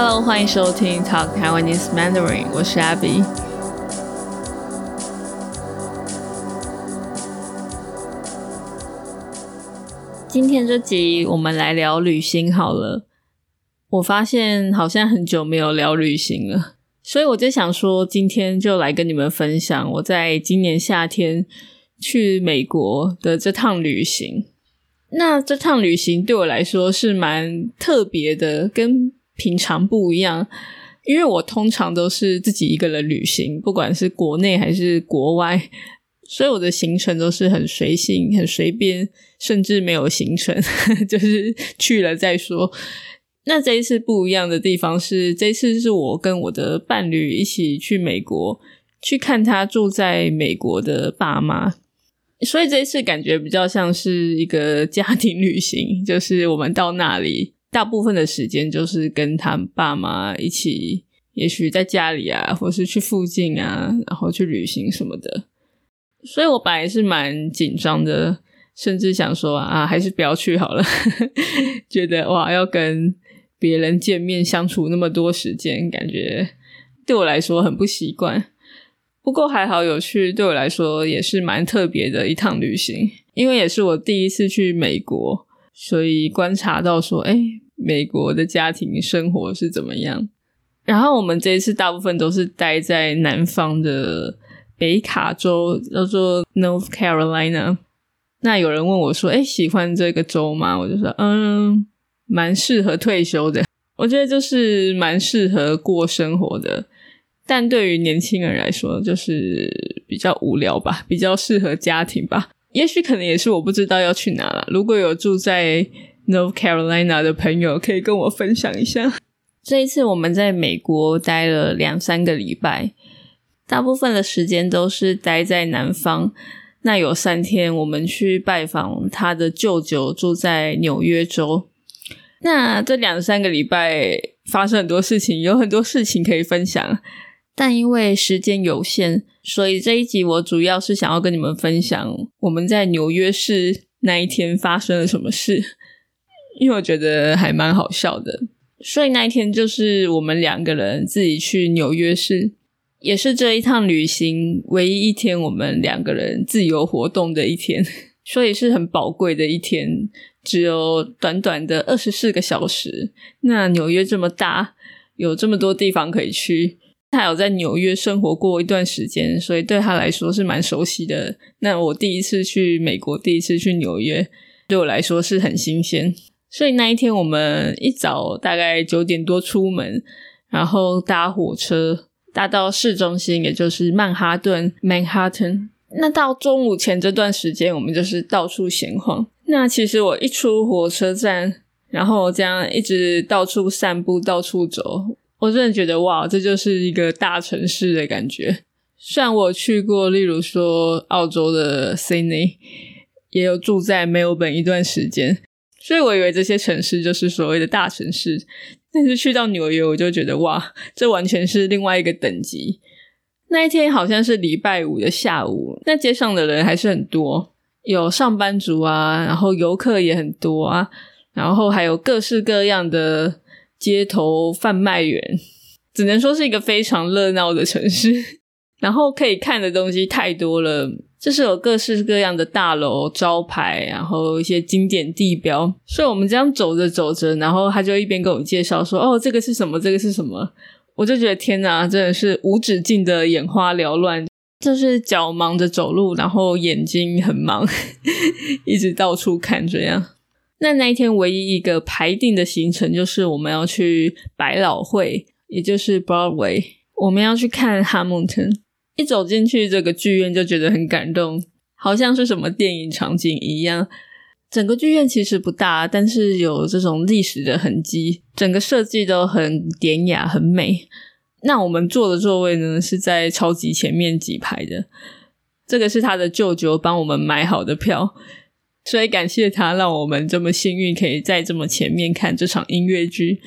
Hello，欢迎收听 Talk Taiwanese Mandarin，我是 Abby。今天这集我们来聊旅行好了。我发现好像很久没有聊旅行了，所以我就想说，今天就来跟你们分享我在今年夏天去美国的这趟旅行。那这趟旅行对我来说是蛮特别的，跟平常不一样，因为我通常都是自己一个人旅行，不管是国内还是国外，所以我的行程都是很随性、很随便，甚至没有行程，就是去了再说。那这一次不一样的地方是，这次是我跟我的伴侣一起去美国，去看他住在美国的爸妈，所以这一次感觉比较像是一个家庭旅行，就是我们到那里，大部分的时间就是跟他爸妈一起，也许在家里啊，或是去附近啊，然后去旅行什么的。所以我本来是蛮紧张的，甚至想说啊，还是不要去好了，觉得哇，要跟。别人见面相处那么多时间，感觉对我来说很不习惯。不过还好有趣，对我来说也是蛮特别的一趟旅行。因为也是我第一次去美国，所以观察到说，哎，美国的家庭生活是怎么样。然后我们这一次大部分都是待在南方的北卡州，叫做 North Carolina。那有人问我说，哎，喜欢这个州吗？我就说，嗯。蛮适合退休的，我觉得就是蛮适合过生活的，但对于年轻人来说，就是比较无聊吧，比较适合家庭吧。也许可能也是我不知道要去哪了。如果有住在 North Carolina 的朋友，可以跟我分享一下。这一次我们在美国待了两三个礼拜，大部分的时间都是待在南方。那有三天我们去拜访他的舅舅，住在纽约州。那这两三个礼拜发生很多事情，有很多事情可以分享，但因为时间有限，所以这一集我主要是想要跟你们分享我们在纽约市那一天发生了什么事，因为我觉得还蛮好笑的。所以那一天就是我们两个人自己去纽约市，也是这一趟旅行唯一一天我们两个人自由活动的一天，所以是很宝贵的一天。只有短短的二十四个小时。那纽约这么大，有这么多地方可以去。他有在纽约生活过一段时间，所以对他来说是蛮熟悉的。那我第一次去美国，第一次去纽约，对我来说是很新鲜。所以那一天我们一早大概九点多出门，然后搭火车搭到市中心，也就是曼哈顿 （Manhattan）。那到中午前这段时间，我们就是到处闲晃。那其实我一出火车站，然后这样一直到处散步、到处走，我真的觉得哇，这就是一个大城市的感觉。虽然我去过，例如说澳洲的 Sydney，也有住在墨尔本一段时间，所以我以为这些城市就是所谓的大城市。但是去到纽约，我就觉得哇，这完全是另外一个等级。那一天好像是礼拜五的下午，那街上的人还是很多。有上班族啊，然后游客也很多啊，然后还有各式各样的街头贩卖员，只能说是一个非常热闹的城市。然后可以看的东西太多了，就是有各式各样的大楼、招牌，然后一些经典地标。所以我们这样走着走着，然后他就一边跟我介绍说：“哦，这个是什么？这个是什么？”我就觉得天哪，真的是无止境的眼花缭乱。就是脚忙着走路，然后眼睛很忙，一直到处看这样。那那一天唯一一个排定的行程就是我们要去百老汇，也就是 Broadway，我们要去看《哈姆顿》。一走进去这个剧院就觉得很感动，好像是什么电影场景一样。整个剧院其实不大，但是有这种历史的痕迹，整个设计都很典雅、很美。那我们坐的座位呢，是在超级前面几排的。这个是他的舅舅帮我们买好的票，所以感谢他，让我们这么幸运可以在这么前面看这场音乐剧。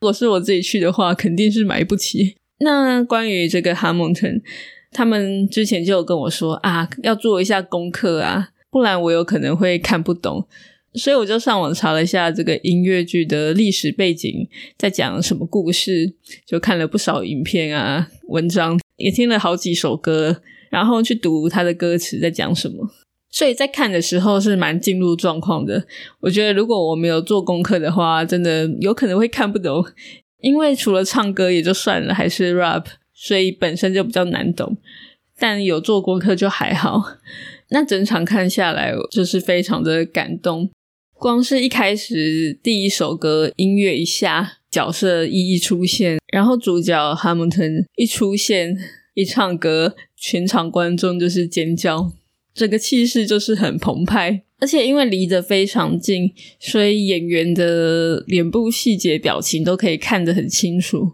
如果是我自己去的话，肯定是买不起。那关于这个哈蒙顿，他们之前就有跟我说啊，要做一下功课啊，不然我有可能会看不懂。所以我就上网查了一下这个音乐剧的历史背景，在讲什么故事，就看了不少影片啊、文章，也听了好几首歌，然后去读它的歌词在讲什么。所以在看的时候是蛮进入状况的。我觉得如果我没有做功课的话，真的有可能会看不懂，因为除了唱歌也就算了，还是 rap，所以本身就比较难懂。但有做功课就还好。那整场看下来，就是非常的感动。光是一开始第一首歌音乐一下，角色一一出现，然后主角哈姆顿一出现一唱歌，全场观众就是尖叫，整个气势就是很澎湃。而且因为离得非常近，所以演员的脸部细节表情都可以看得很清楚，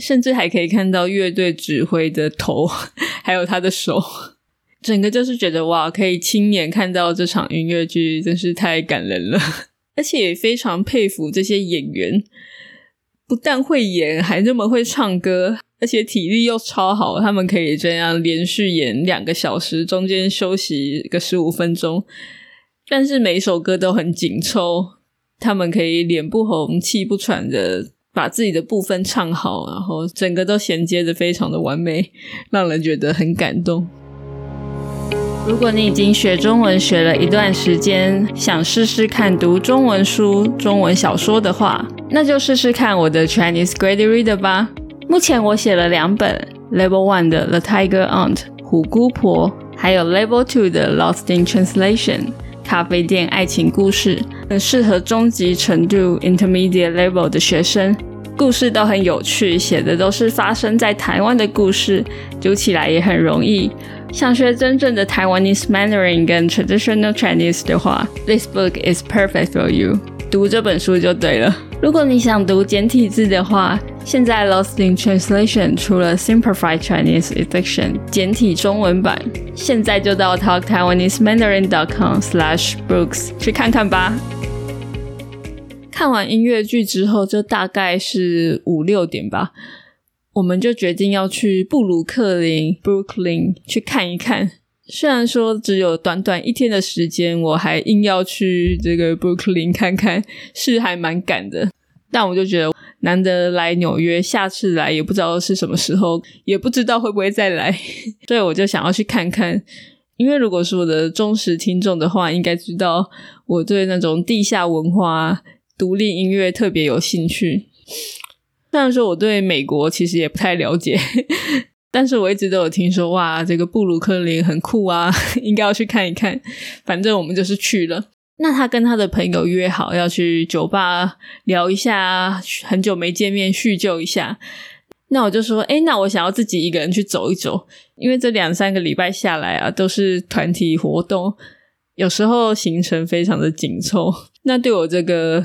甚至还可以看到乐队指挥的头，还有他的手。整个就是觉得哇，可以亲眼看到这场音乐剧，真是太感人了。而且也非常佩服这些演员，不但会演，还那么会唱歌，而且体力又超好。他们可以这样连续演两个小时，中间休息个十五分钟，但是每首歌都很紧凑。他们可以脸不红、气不喘的把自己的部分唱好，然后整个都衔接的非常的完美，让人觉得很感动。如果你已经学中文学了一段时间，想试试看读中文书、中文小说的话，那就试试看我的 Chinese Grade Reader 吧。目前我写了两本，Level One 的 The Tiger Aunt 虎姑婆，还有 Level Two 的 Lost in Translation 咖啡店爱情故事，很适合中级程度 Intermediate Level 的学生。故事都很有趣，写的都是发生在台湾的故事，读起来也很容易。想学真正的台湾 Taiwanese Mandarin 跟 Traditional Chinese 的话，This book is perfect for you。读这本书就对了。如果你想读简体字的话，现在 Lost in Translation 出了 Simplified Chinese Edition 简体中文版，现在就到 Talk Taiwanese Mandarin dot com slash books 去看看吧。看完音乐剧之后，就大概是五六点吧。我们就决定要去布鲁克林 （Brooklyn） 去看一看。虽然说只有短短一天的时间，我还硬要去这个布鲁克林看看，是还蛮赶的。但我就觉得难得来纽约，下次来也不知道是什么时候，也不知道会不会再来，所以我就想要去看看。因为如果是我的忠实听众的话，应该知道我对那种地下文化、独立音乐特别有兴趣。虽然说我对美国其实也不太了解，但是我一直都有听说哇，这个布鲁克林很酷啊，应该要去看一看。反正我们就是去了。那他跟他的朋友约好要去酒吧聊一下，很久没见面叙旧一下。那我就说，哎，那我想要自己一个人去走一走，因为这两三个礼拜下来啊，都是团体活动，有时候行程非常的紧凑。那对我这个。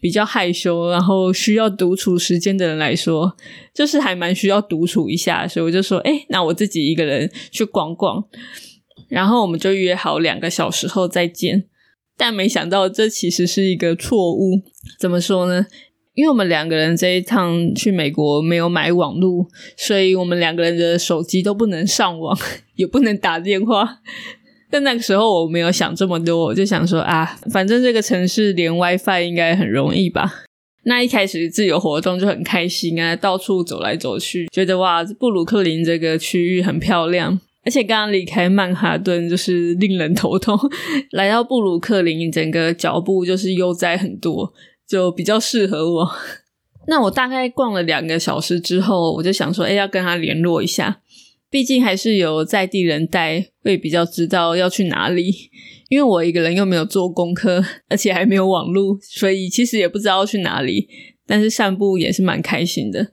比较害羞，然后需要独处时间的人来说，就是还蛮需要独处一下，所以我就说，哎，那我自己一个人去逛逛，然后我们就约好两个小时后再见。但没想到这其实是一个错误，怎么说呢？因为我们两个人这一趟去美国没有买网络，所以我们两个人的手机都不能上网，也不能打电话。但那个时候我没有想这么多，我就想说啊，反正这个城市连 WiFi 应该很容易吧。那一开始自由活动就很开心啊，到处走来走去，觉得哇，布鲁克林这个区域很漂亮。而且刚刚离开曼哈顿就是令人头痛，来到布鲁克林，整个脚步就是悠哉很多，就比较适合我。那我大概逛了两个小时之后，我就想说，哎，要跟他联络一下。毕竟还是有在地人带，会比较知道要去哪里。因为我一个人又没有做功课，而且还没有网路，所以其实也不知道要去哪里。但是散步也是蛮开心的。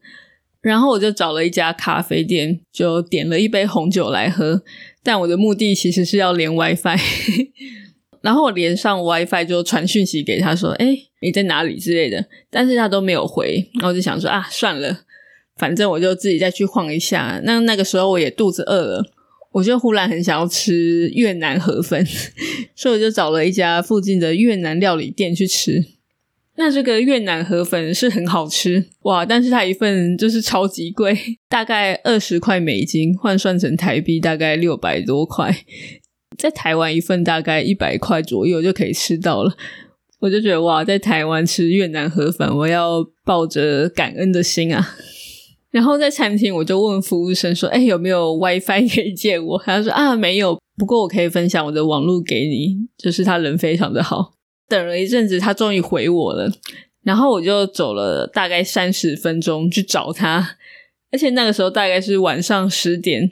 然后我就找了一家咖啡店，就点了一杯红酒来喝。但我的目的其实是要连 WiFi。然后我连上 WiFi 就传讯息给他说：“哎，你在哪里之类的。”但是他都没有回。然后我就想说：“啊，算了。”反正我就自己再去晃一下。那那个时候我也肚子饿了，我就忽然很想要吃越南河粉，所以我就找了一家附近的越南料理店去吃。那这个越南河粉是很好吃哇，但是它一份就是超级贵，大概二十块美金，换算成台币大概六百多块。在台湾一份大概一百块左右就可以吃到了。我就觉得哇，在台湾吃越南河粉，我要抱着感恩的心啊。然后在餐厅，我就问服务生说：“哎，有没有 WiFi 可以借我？”他说：“啊，没有。不过我可以分享我的网络给你。”就是他人非常的好。等了一阵子，他终于回我了。然后我就走了大概三十分钟去找他，而且那个时候大概是晚上十点。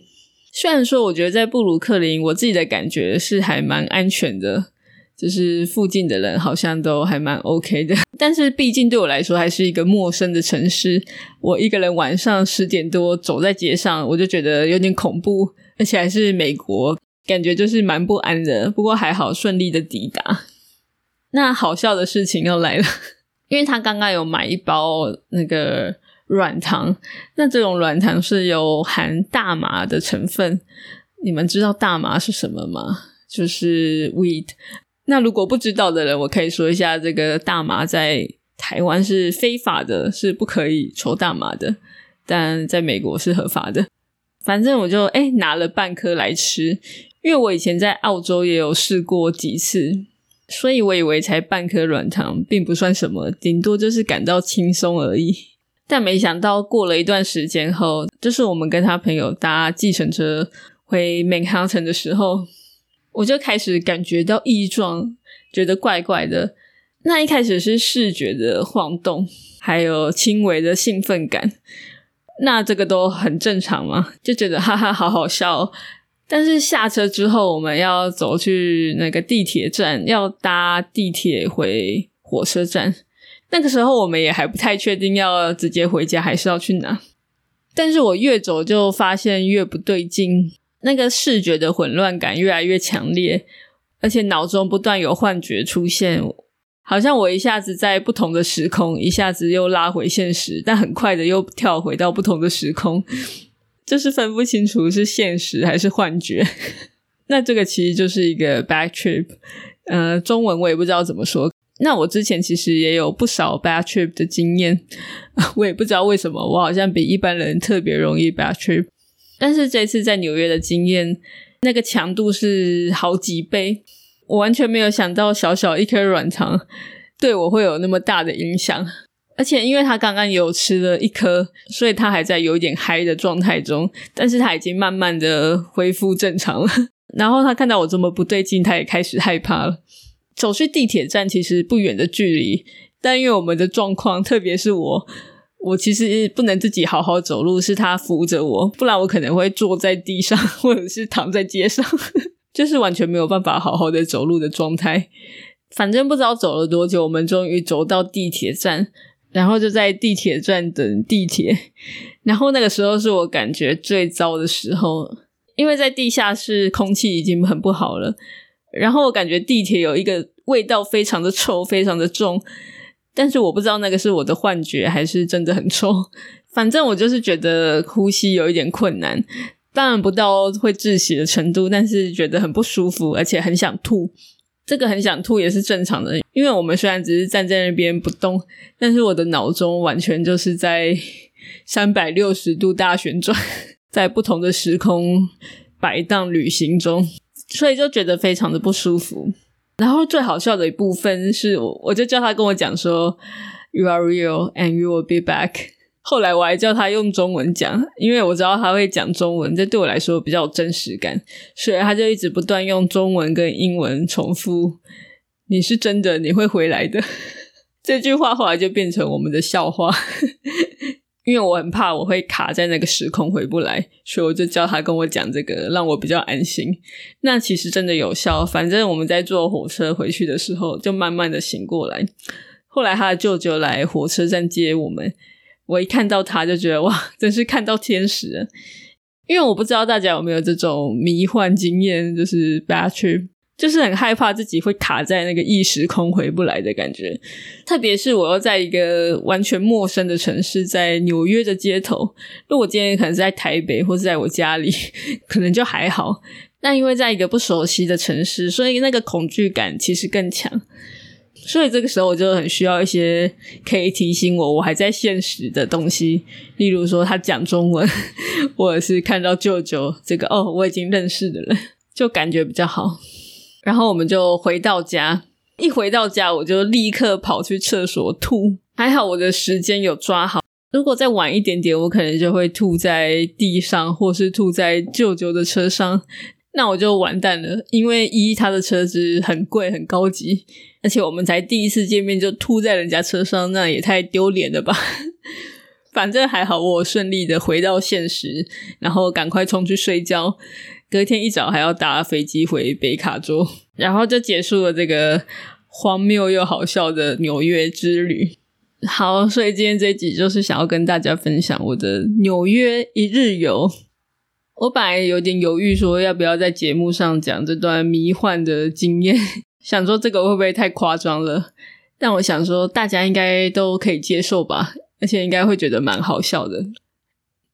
虽然说我觉得在布鲁克林，我自己的感觉是还蛮安全的。就是附近的人好像都还蛮 OK 的，但是毕竟对我来说还是一个陌生的城市。我一个人晚上十点多走在街上，我就觉得有点恐怖，而且还是美国，感觉就是蛮不安的。不过还好顺利的抵达。那好笑的事情又来了，因为他刚刚有买一包那个软糖，那这种软糖是有含大麻的成分。你们知道大麻是什么吗？就是 weed。那如果不知道的人，我可以说一下，这个大麻在台湾是非法的，是不可以抽大麻的，但在美国是合法的。反正我就哎拿了半颗来吃，因为我以前在澳洲也有试过几次，所以我以为才半颗软糖，并不算什么，顶多就是感到轻松而已。但没想到过了一段时间后，就是我们跟他朋友搭计程车回 Manhattan 的时候。我就开始感觉到异状，觉得怪怪的。那一开始是视觉的晃动，还有轻微的兴奋感。那这个都很正常嘛，就觉得哈哈，好好笑。但是下车之后，我们要走去那个地铁站，要搭地铁回火车站。那个时候我们也还不太确定要直接回家，还是要去哪。但是我越走就发现越不对劲。那个视觉的混乱感越来越强烈，而且脑中不断有幻觉出现，好像我一下子在不同的时空，一下子又拉回现实，但很快的又跳回到不同的时空，就是分不清楚是现实还是幻觉。那这个其实就是一个 bad trip，呃，中文我也不知道怎么说。那我之前其实也有不少 bad trip 的经验，我也不知道为什么，我好像比一般人特别容易 bad trip。但是这次在纽约的经验，那个强度是好几倍。我完全没有想到小小一颗软糖对我会有那么大的影响。而且因为他刚刚有吃了一颗，所以他还在有一点嗨的状态中。但是他已经慢慢的恢复正常了。然后他看到我这么不对劲，他也开始害怕了。走去地铁站其实不远的距离，但因为我们的状况，特别是我。我其实不能自己好好走路，是他扶着我，不然我可能会坐在地上，或者是躺在街上，就是完全没有办法好好的走路的状态。反正不知道走了多久，我们终于走到地铁站，然后就在地铁站等地铁。然后那个时候是我感觉最糟的时候，因为在地下室空气已经很不好了，然后我感觉地铁有一个味道非常的臭，非常的重。但是我不知道那个是我的幻觉还是真的很臭。反正我就是觉得呼吸有一点困难，当然不到会窒息的程度，但是觉得很不舒服，而且很想吐。这个很想吐也是正常的，因为我们虽然只是站在那边不动，但是我的脑中完全就是在三百六十度大旋转，在不同的时空摆荡旅行中，所以就觉得非常的不舒服。然后最好笑的一部分是，我我就叫他跟我讲说，You are real and you will be back。后来我还叫他用中文讲，因为我知道他会讲中文，这对我来说比较有真实感，所以他就一直不断用中文跟英文重复：“你是真的，你会回来的。”这句话后来就变成我们的笑话。因为我很怕我会卡在那个时空回不来，所以我就叫他跟我讲这个，让我比较安心。那其实真的有效，反正我们在坐火车回去的时候，就慢慢的醒过来。后来他的舅舅来火车站接我们，我一看到他就觉得哇，真是看到天使。因为我不知道大家有没有这种迷幻经验，就是 bad trip。就是很害怕自己会卡在那个异时空回不来的感觉，特别是我要在一个完全陌生的城市，在纽约的街头。如果今天可能在台北或是在我家里，可能就还好。但因为在一个不熟悉的城市，所以那个恐惧感其实更强。所以这个时候我就很需要一些可以提醒我我还在现实的东西，例如说他讲中文，或者是看到舅舅这个哦我已经认识的人，就感觉比较好。然后我们就回到家，一回到家我就立刻跑去厕所吐。还好我的时间有抓好，如果再晚一点点，我可能就会吐在地上，或是吐在舅舅的车上，那我就完蛋了。因为一他的车子很贵很高级，而且我们才第一次见面就吐在人家车上，那也太丢脸了吧。反正还好，我顺利的回到现实，然后赶快冲去睡觉。隔天一早还要搭飞机回北卡州，然后就结束了这个荒谬又好笑的纽约之旅。好，所以今天这一集就是想要跟大家分享我的纽约一日游。我本来有点犹豫，说要不要在节目上讲这段迷幻的经验，想说这个会不会太夸张了？但我想说，大家应该都可以接受吧，而且应该会觉得蛮好笑的。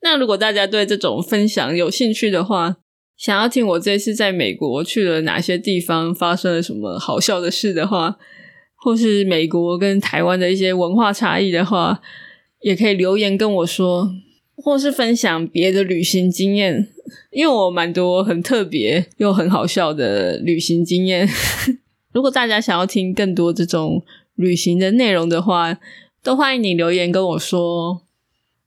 那如果大家对这种分享有兴趣的话，想要听我这次在美国去了哪些地方，发生了什么好笑的事的话，或是美国跟台湾的一些文化差异的话，也可以留言跟我说，或是分享别的旅行经验，因为我蛮多很特别又很好笑的旅行经验。如果大家想要听更多这种旅行的内容的话，都欢迎你留言跟我说。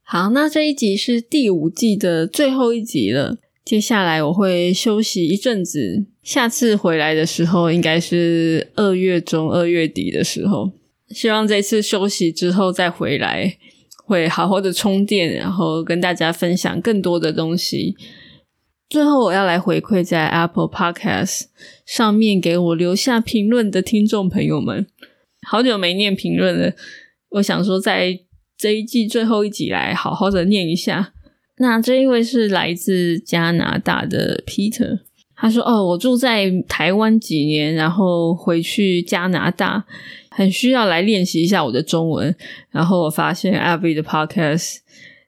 好，那这一集是第五季的最后一集了。接下来我会休息一阵子，下次回来的时候应该是二月中、二月底的时候。希望这次休息之后再回来，会好好的充电，然后跟大家分享更多的东西。最后，我要来回馈在 Apple Podcast 上面给我留下评论的听众朋友们，好久没念评论了，我想说在这一季最后一集来好好的念一下。那这一位是来自加拿大的 Peter，他说：“哦，我住在台湾几年，然后回去加拿大，很需要来练习一下我的中文。然后我发现 Abby 的 Podcast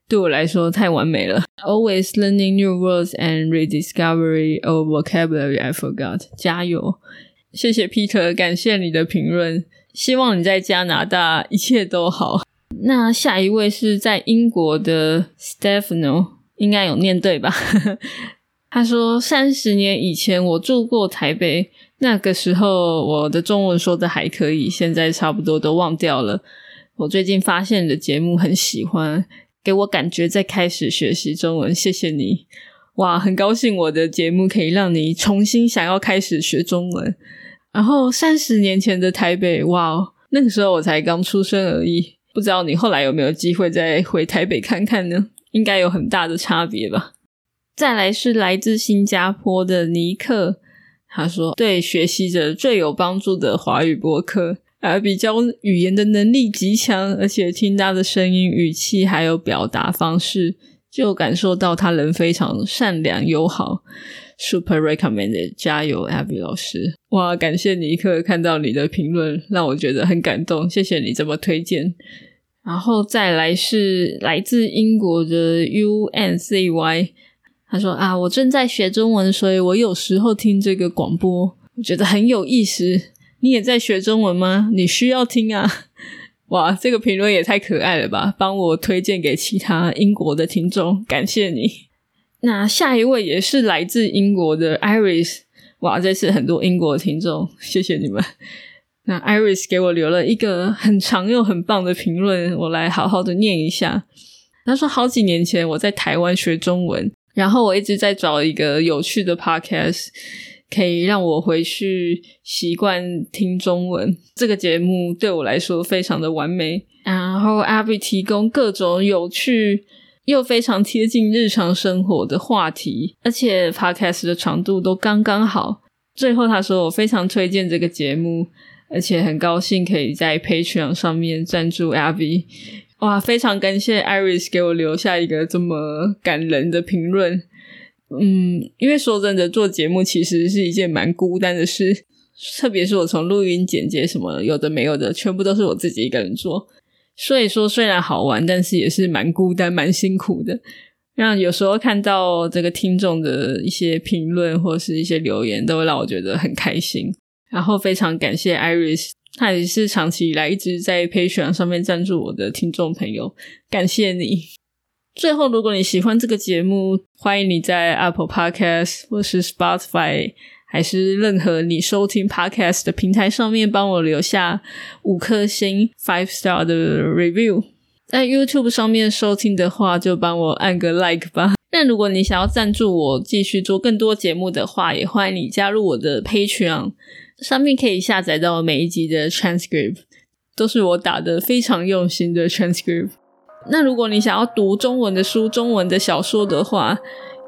对我来说太完美了，Always learning new words and rediscovery of vocabulary I forgot。加油，谢谢 Peter，感谢你的评论，希望你在加拿大一切都好。”那下一位是在英国的 Stefano，应该有念对吧？他说三十年以前我住过台北，那个时候我的中文说的还可以，现在差不多都忘掉了。我最近发现你的节目很喜欢，给我感觉在开始学习中文，谢谢你！哇，很高兴我的节目可以让你重新想要开始学中文。然后三十年前的台北，哇，那个时候我才刚出生而已。不知道你后来有没有机会再回台北看看呢？应该有很大的差别吧。再来是来自新加坡的尼克，他说对学习者最有帮助的华语播客，而比较语言的能力极强，而且听他的声音、语气还有表达方式，就感受到他人非常善良友好。Super recommended，加油，Abby 老师！哇，感谢尼克看到你的评论，让我觉得很感动，谢谢你这么推荐。然后再来是来自英国的 UNCY，他说啊，我正在学中文，所以我有时候听这个广播，我觉得很有意思。你也在学中文吗？你需要听啊！哇，这个评论也太可爱了吧！帮我推荐给其他英国的听众，感谢你。那下一位也是来自英国的 Iris，哇，这次很多英国听众，谢谢你们。那 Iris 给我留了一个很长又很棒的评论，我来好好的念一下。他说：好几年前我在台湾学中文，然后我一直在找一个有趣的 podcast，可以让我回去习惯听中文。这个节目对我来说非常的完美。然后 Abby 提供各种有趣。又非常贴近日常生活的话题，而且 podcast 的长度都刚刚好。最后他说：“我非常推荐这个节目，而且很高兴可以在 Patreon 上面赞助 Abby。”哇，非常感谢 Iris 给我留下一个这么感人的评论。嗯，因为说真的，做节目其实是一件蛮孤单的事，特别是我从录音、剪接什么有的没有的，全部都是我自己一个人做。所以说，虽然好玩，但是也是蛮孤单、蛮辛苦的。让有时候看到这个听众的一些评论或是一些留言，都会让我觉得很开心。然后非常感谢 Iris，他也是长期以来一直在 Patreon 上面赞助我的听众朋友，感谢你。最后，如果你喜欢这个节目，欢迎你在 Apple Podcast 或是 Spotify。还是任何你收听 podcast 的平台上面，帮我留下五颗星 five star 的 review。在 YouTube 上面收听的话，就帮我按个 like 吧。那如果你想要赞助我继续做更多节目的话，也欢迎你加入我的 Patreon，上面可以下载到每一集的 transcript，都是我打的非常用心的 transcript。那如果你想要读中文的书、中文的小说的话，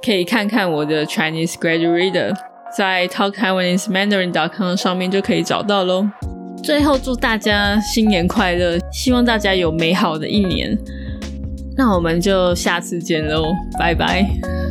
可以看看我的 Chinese Graduate Reader，在 TalkTaiwanese.Mandarin.com 上面就可以找到喽。最后祝大家新年快乐，希望大家有美好的一年。那我们就下次见喽，拜拜。